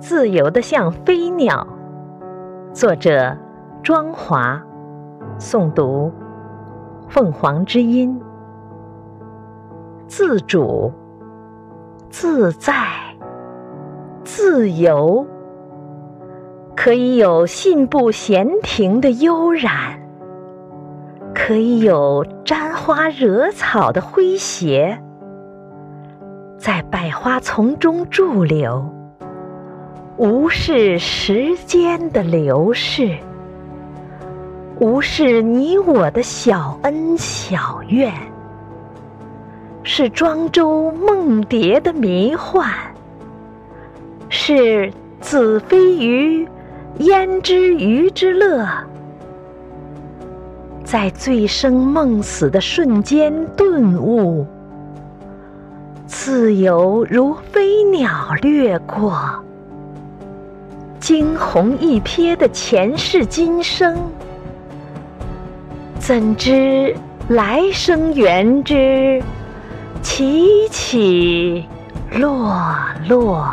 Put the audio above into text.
自由的像飞鸟。作者：庄华。诵读：凤凰之音。自主、自在、自由，可以有信步闲庭的悠然，可以有沾花惹草的诙谐，在百花丛中驻留，无视时间的流逝。无视你我的小恩小怨，是庄周梦蝶的迷幻，是子非鱼焉知鱼之乐，在醉生梦死的瞬间顿悟，自由如飞鸟掠过，惊鸿一瞥的前世今生。怎知来生缘之起起落落？